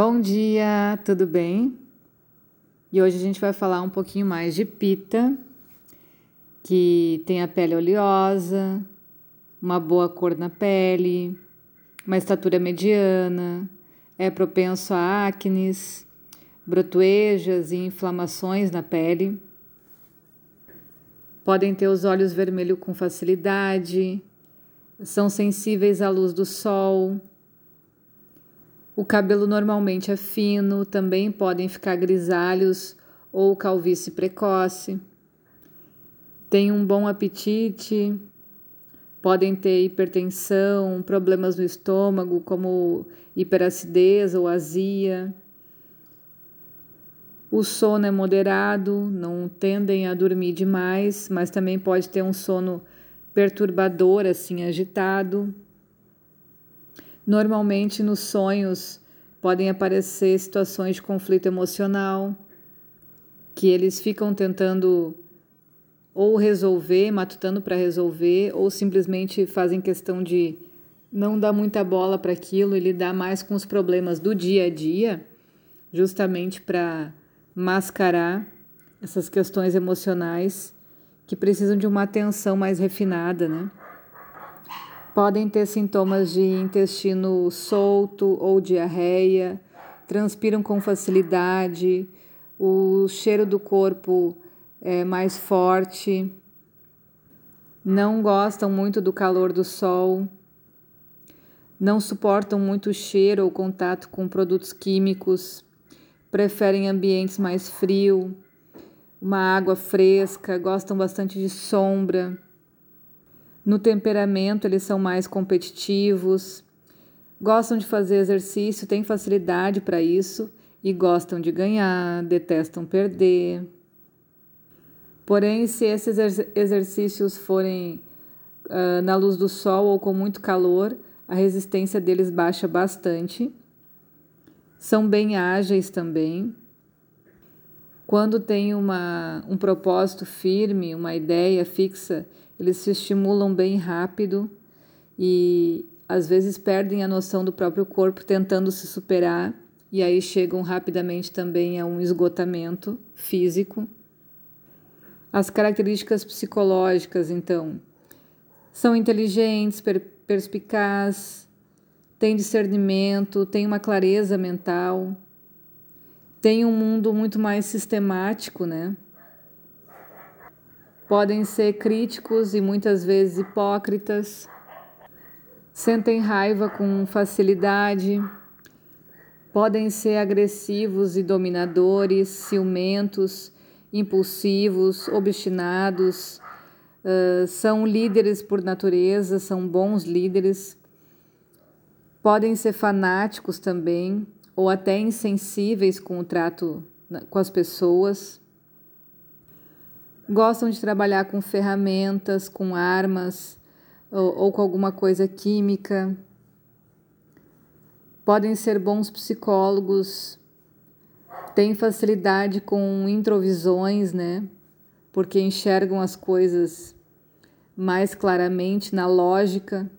Bom dia, tudo bem? E hoje a gente vai falar um pouquinho mais de pita, que tem a pele oleosa, uma boa cor na pele, uma estatura mediana, é propenso a acnes, brotoejas e inflamações na pele. Podem ter os olhos vermelhos com facilidade, são sensíveis à luz do sol o cabelo normalmente é fino, também podem ficar grisalhos ou calvície precoce. Tem um bom apetite, podem ter hipertensão, problemas no estômago, como hiperacidez ou azia. O sono é moderado, não tendem a dormir demais, mas também pode ter um sono perturbador, assim, agitado. Normalmente nos sonhos podem aparecer situações de conflito emocional que eles ficam tentando ou resolver, matutando para resolver, ou simplesmente fazem questão de não dar muita bola para aquilo e lidar mais com os problemas do dia a dia, justamente para mascarar essas questões emocionais que precisam de uma atenção mais refinada, né? Podem ter sintomas de intestino solto ou diarreia, transpiram com facilidade, o cheiro do corpo é mais forte, não gostam muito do calor do sol, não suportam muito o cheiro ou contato com produtos químicos, preferem ambientes mais frios, uma água fresca, gostam bastante de sombra no temperamento, eles são mais competitivos, gostam de fazer exercício, têm facilidade para isso e gostam de ganhar, detestam perder. Porém, se esses exercícios forem uh, na luz do sol ou com muito calor, a resistência deles baixa bastante. São bem ágeis também. Quando tem uma, um propósito firme, uma ideia fixa, eles se estimulam bem rápido e às vezes perdem a noção do próprio corpo tentando se superar e aí chegam rapidamente também a um esgotamento físico. As características psicológicas, então, são inteligentes, per perspicazes, têm discernimento, têm uma clareza mental, têm um mundo muito mais sistemático, né? Podem ser críticos e muitas vezes hipócritas, sentem raiva com facilidade, podem ser agressivos e dominadores, ciumentos, impulsivos, obstinados, uh, são líderes por natureza, são bons líderes, podem ser fanáticos também, ou até insensíveis com o trato com as pessoas gostam de trabalhar com ferramentas, com armas ou, ou com alguma coisa química. Podem ser bons psicólogos, têm facilidade com introvisões, né? Porque enxergam as coisas mais claramente na lógica.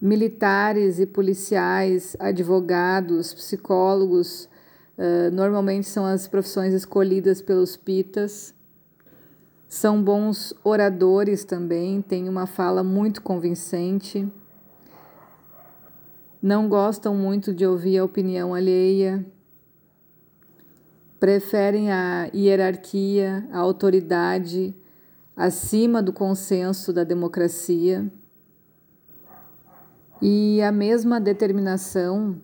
Militares e policiais, advogados, psicólogos Uh, normalmente são as profissões escolhidas pelos pitas. São bons oradores também, têm uma fala muito convincente. Não gostam muito de ouvir a opinião alheia. Preferem a hierarquia, a autoridade acima do consenso da democracia. E a mesma determinação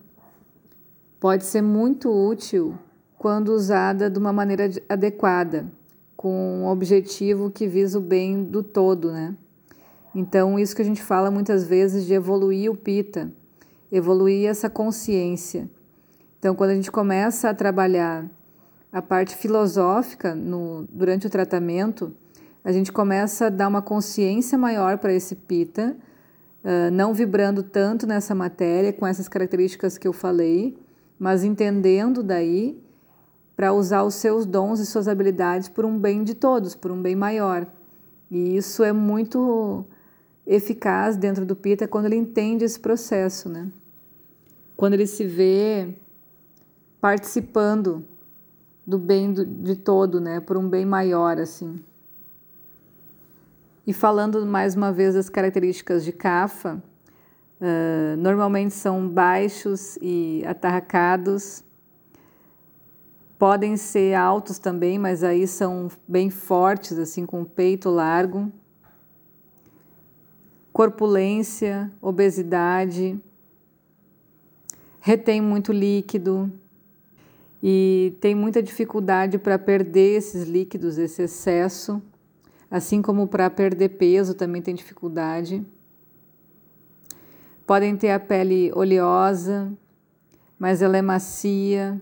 pode ser muito útil quando usada de uma maneira adequada, com um objetivo que visa o bem do todo, né? Então, isso que a gente fala muitas vezes de evoluir o pita, evoluir essa consciência. Então, quando a gente começa a trabalhar a parte filosófica no, durante o tratamento, a gente começa a dar uma consciência maior para esse pita, uh, não vibrando tanto nessa matéria, com essas características que eu falei, mas entendendo daí para usar os seus dons e suas habilidades por um bem de todos, por um bem maior. E isso é muito eficaz dentro do Pita quando ele entende esse processo, né? quando ele se vê participando do bem do, de todo, né, por um bem maior assim. E falando mais uma vez das características de Cafa, uh, normalmente são baixos e atarracados, podem ser altos também, mas aí são bem fortes, assim, com o peito largo. Corpulência, obesidade, retém muito líquido e tem muita dificuldade para perder esses líquidos, esse excesso. Assim como para perder peso também tem dificuldade. Podem ter a pele oleosa, mas ela é macia.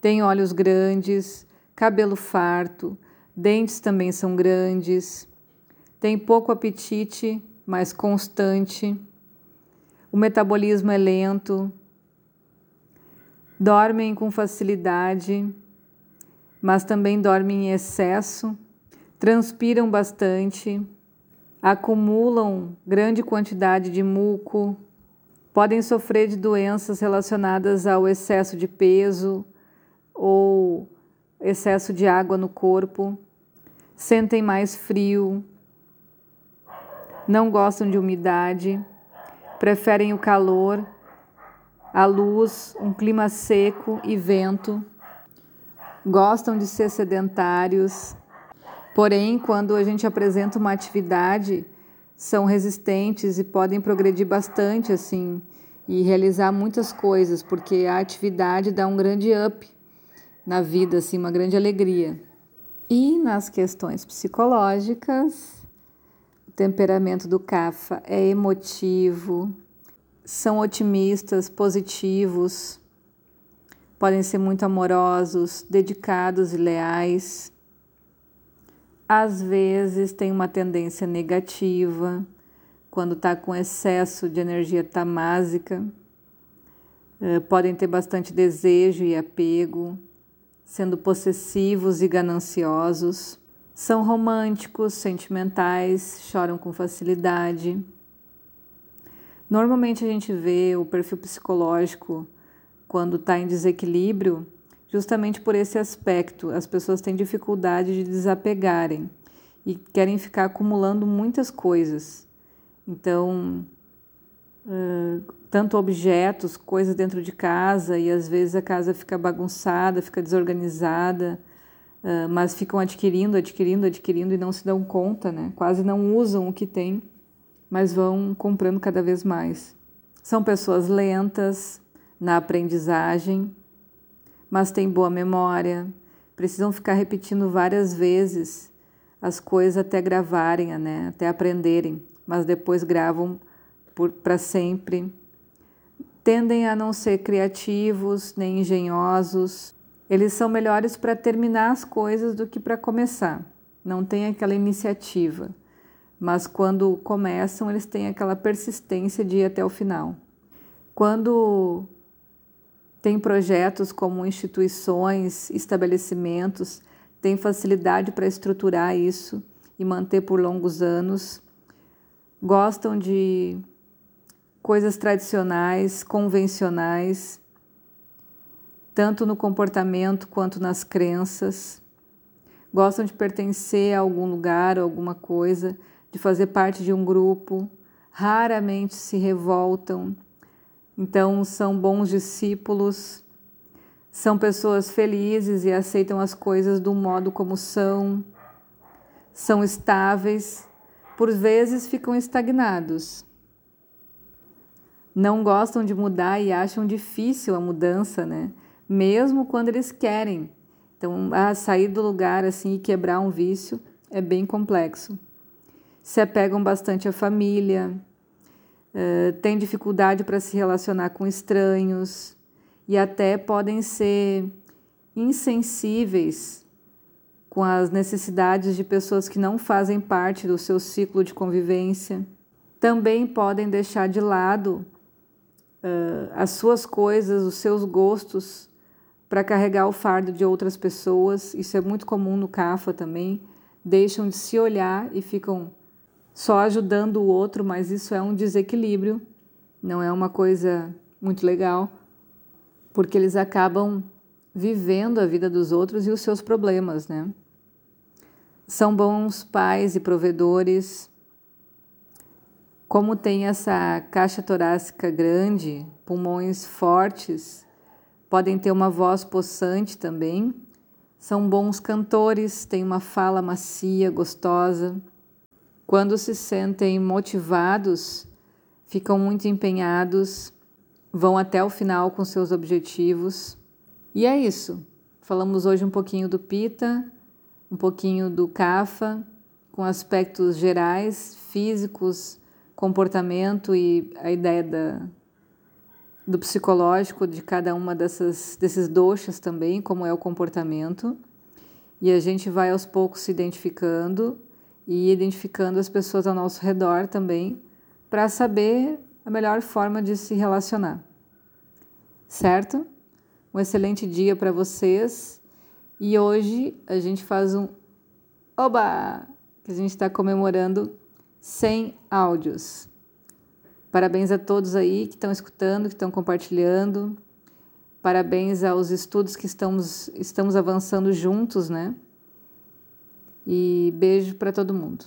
Tem olhos grandes, cabelo farto, dentes também são grandes. Tem pouco apetite, mas constante. O metabolismo é lento. Dormem com facilidade, mas também dormem em excesso transpiram bastante, acumulam grande quantidade de muco, podem sofrer de doenças relacionadas ao excesso de peso ou excesso de água no corpo, sentem mais frio, não gostam de umidade, preferem o calor, a luz, um clima seco e vento, gostam de ser sedentários Porém, quando a gente apresenta uma atividade, são resistentes e podem progredir bastante assim e realizar muitas coisas, porque a atividade dá um grande up na vida, assim, uma grande alegria. E nas questões psicológicas, o temperamento do CAFA é emotivo, são otimistas, positivos, podem ser muito amorosos, dedicados e leais às vezes tem uma tendência negativa, quando está com excesso de energia tamásica, eh, podem ter bastante desejo e apego, sendo possessivos e gananciosos. São românticos, sentimentais, choram com facilidade. Normalmente a gente vê o perfil psicológico quando está em desequilíbrio justamente por esse aspecto. As pessoas têm dificuldade de desapegarem e querem ficar acumulando muitas coisas. Então, tanto objetos, coisas dentro de casa, e às vezes a casa fica bagunçada, fica desorganizada, mas ficam adquirindo, adquirindo, adquirindo e não se dão conta, né? Quase não usam o que tem, mas vão comprando cada vez mais. São pessoas lentas na aprendizagem, mas têm boa memória, precisam ficar repetindo várias vezes as coisas até gravarem, né? até aprenderem, mas depois gravam para sempre. Tendem a não ser criativos nem engenhosos. Eles são melhores para terminar as coisas do que para começar. Não tem aquela iniciativa, mas quando começam, eles têm aquela persistência de ir até o final. Quando tem projetos como instituições, estabelecimentos, tem facilidade para estruturar isso e manter por longos anos. Gostam de coisas tradicionais, convencionais, tanto no comportamento quanto nas crenças. Gostam de pertencer a algum lugar ou alguma coisa, de fazer parte de um grupo. Raramente se revoltam então, são bons discípulos, são pessoas felizes e aceitam as coisas do modo como são, são estáveis, por vezes ficam estagnados. Não gostam de mudar e acham difícil a mudança, né? Mesmo quando eles querem. Então, a sair do lugar assim e quebrar um vício é bem complexo. Se apegam bastante à família, uh, têm dificuldade para se relacionar com estranhos e até podem ser insensíveis com as necessidades de pessoas que não fazem parte do seu ciclo de convivência. Também podem deixar de lado uh, as suas coisas, os seus gostos, para carregar o fardo de outras pessoas. Isso é muito comum no CAFA também. Deixam de se olhar e ficam só ajudando o outro, mas isso é um desequilíbrio, não é uma coisa muito legal, porque eles acabam vivendo a vida dos outros e os seus problemas, né? São bons pais e provedores. Como tem essa caixa torácica grande, pulmões fortes, podem ter uma voz possante também. São bons cantores, têm uma fala macia, gostosa. Quando se sentem motivados, ficam muito empenhados, vão até o final com seus objetivos. E é isso. Falamos hoje um pouquinho do Pita, um pouquinho do Kapha, com aspectos gerais, físicos, comportamento e a ideia da, do psicológico de cada uma dessas, desses doxas também, como é o comportamento. E a gente vai aos poucos se identificando e identificando as pessoas ao nosso redor também, para saber a melhor forma de se relacionar. Certo? Um excelente dia para vocês. E hoje a gente faz um Oba! Que a gente está comemorando 100 áudios. Parabéns a todos aí que estão escutando, que estão compartilhando. Parabéns aos estudos que estamos, estamos avançando juntos, né? E beijo para todo mundo.